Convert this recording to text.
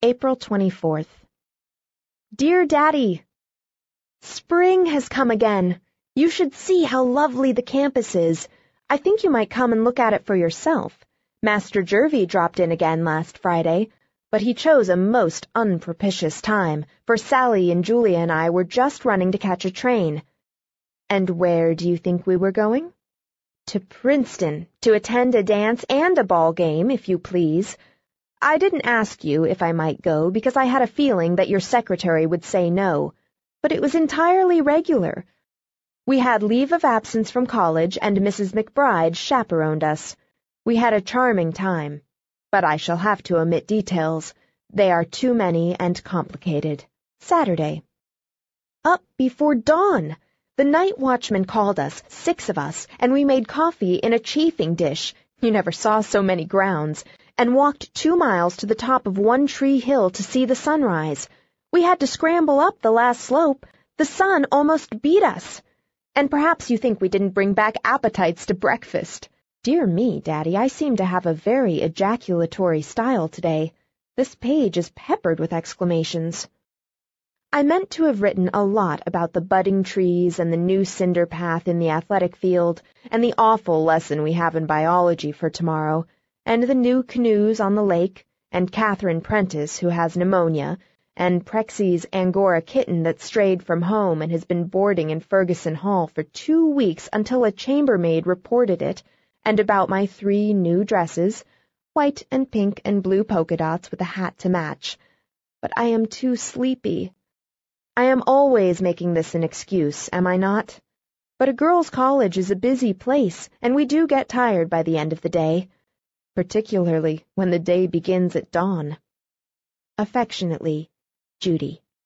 April 24th. Dear Daddy, Spring has come again. You should see how lovely the campus is. I think you might come and look at it for yourself. Master Jervie dropped in again last Friday, but he chose a most unpropitious time, for Sallie and Julia and I were just running to catch a train. And where do you think we were going? To Princeton, to attend a dance and a ball game, if you please. I didn't ask you if I might go because I had a feeling that your secretary would say no, but it was entirely regular. We had leave of absence from college, and Mrs. McBride chaperoned us. We had a charming time, but I shall have to omit details. They are too many and complicated. Saturday. Up before dawn. The night watchman called us, six of us, and we made coffee in a chafing dish. You never saw so many grounds, and walked two miles to the top of One Tree Hill to see the sunrise. We had to scramble up the last slope. The sun almost beat us. And perhaps you think we didn't bring back appetites to breakfast. Dear me, Daddy, I seem to have a very ejaculatory style today. This page is peppered with exclamations. I meant to have written a lot about the budding trees and the new cinder path in the athletic field, and the awful lesson we have in biology for tomorrow, and the new canoes on the lake, and Catherine Prentice, who has pneumonia, and Prexy's Angora kitten that strayed from home and has been boarding in Ferguson Hall for two weeks until a chambermaid reported it, and about my three new dresses, white and pink and blue polka dots with a hat to match. But I am too sleepy. I am always making this an excuse, am I not? But a girls' college is a busy place, and we do get tired by the end of the day, particularly when the day begins at dawn. Affectionately, Judy.